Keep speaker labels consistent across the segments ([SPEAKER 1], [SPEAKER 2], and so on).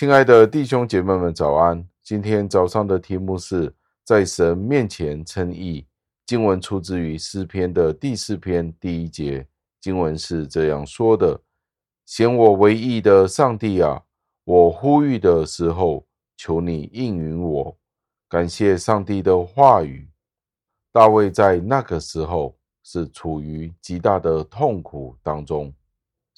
[SPEAKER 1] 亲爱的弟兄姐妹们，早安！今天早上的题目是在神面前称义。经文出自于诗篇的第四篇第一节，经文是这样说的：“显我为义的上帝啊，我呼吁的时候，求你应允我。”感谢上帝的话语。大卫在那个时候是处于极大的痛苦当中，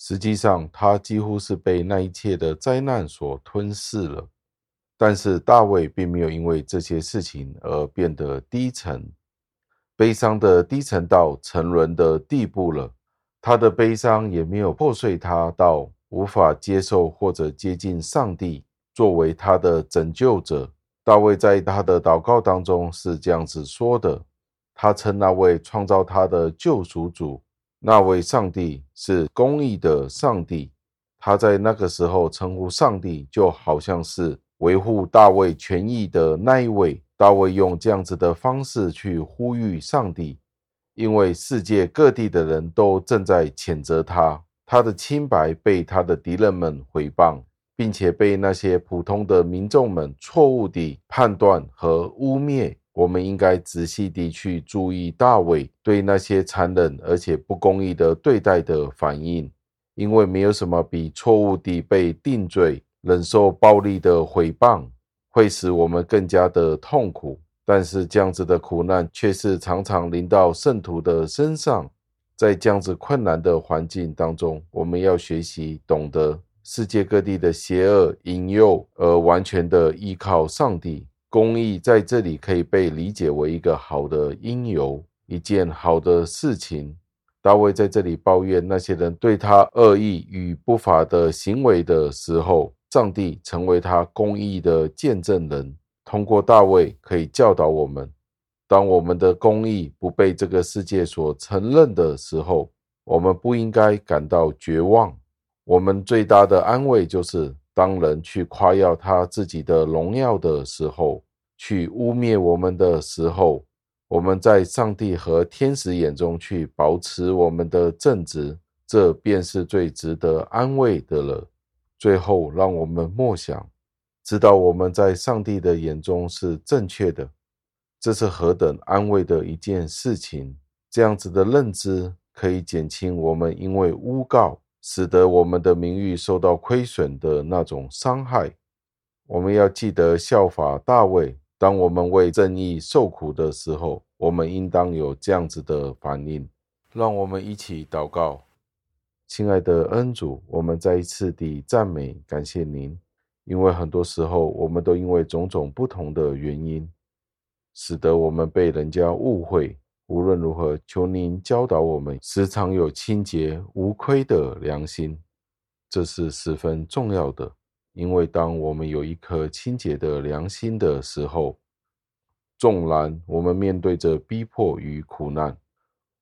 [SPEAKER 1] 实际上他几乎是被那一切的灾难所吞噬了。但是大卫并没有因为这些事情而变得低沉。悲伤的低沉到沉沦的地步了，他的悲伤也没有破碎他到无法接受或者接近上帝作为他的拯救者。大卫在他的祷告当中是这样子说的：他称那位创造他的救赎主，那位上帝是公义的上帝。他在那个时候称呼上帝，就好像是维护大卫权益的那一位。大卫用这样子的方式去呼吁上帝，因为世界各地的人都正在谴责他，他的清白被他的敌人们毁谤，并且被那些普通的民众们错误地判断和污蔑。我们应该仔细地去注意大卫对那些残忍而且不公义的对待的反应，因为没有什么比错误地被定罪、忍受暴力的毁谤。会使我们更加的痛苦，但是这样子的苦难却是常常临到圣徒的身上。在这样子困难的环境当中，我们要学习懂得世界各地的邪恶引诱，而完全的依靠上帝。公义在这里可以被理解为一个好的因由，一件好的事情。大卫在这里抱怨那些人对他恶意与不法的行为的时候。上帝成为他公义的见证人，通过大卫可以教导我们：当我们的公义不被这个世界所承认的时候，我们不应该感到绝望。我们最大的安慰就是，当人去夸耀他自己的荣耀的时候，去污蔑我们的时候，我们在上帝和天使眼中去保持我们的正直，这便是最值得安慰的了。最后，让我们默想，知道我们在上帝的眼中是正确的，这是何等安慰的一件事情！这样子的认知可以减轻我们因为诬告使得我们的名誉受到亏损的那种伤害。我们要记得效法大卫，当我们为正义受苦的时候，我们应当有这样子的反应。让我们一起祷告。亲爱的恩主，我们再一次地赞美感谢您，因为很多时候我们都因为种种不同的原因，使得我们被人家误会。无论如何，求您教导我们时常有清洁无亏的良心，这是十分重要的。因为当我们有一颗清洁的良心的时候，纵然我们面对着逼迫与苦难，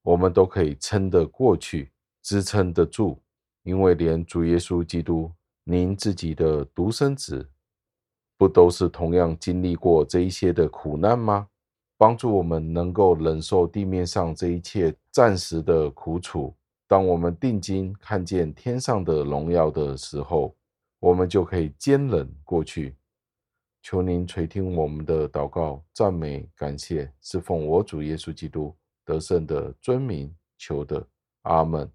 [SPEAKER 1] 我们都可以撑得过去。支撑得住，因为连主耶稣基督，您自己的独生子，不都是同样经历过这一些的苦难吗？帮助我们能够忍受地面上这一切暂时的苦楚。当我们定睛看见天上的荣耀的时候，我们就可以坚忍过去。求您垂听我们的祷告、赞美、感谢，是奉我主耶稣基督得胜的尊名求的。阿门。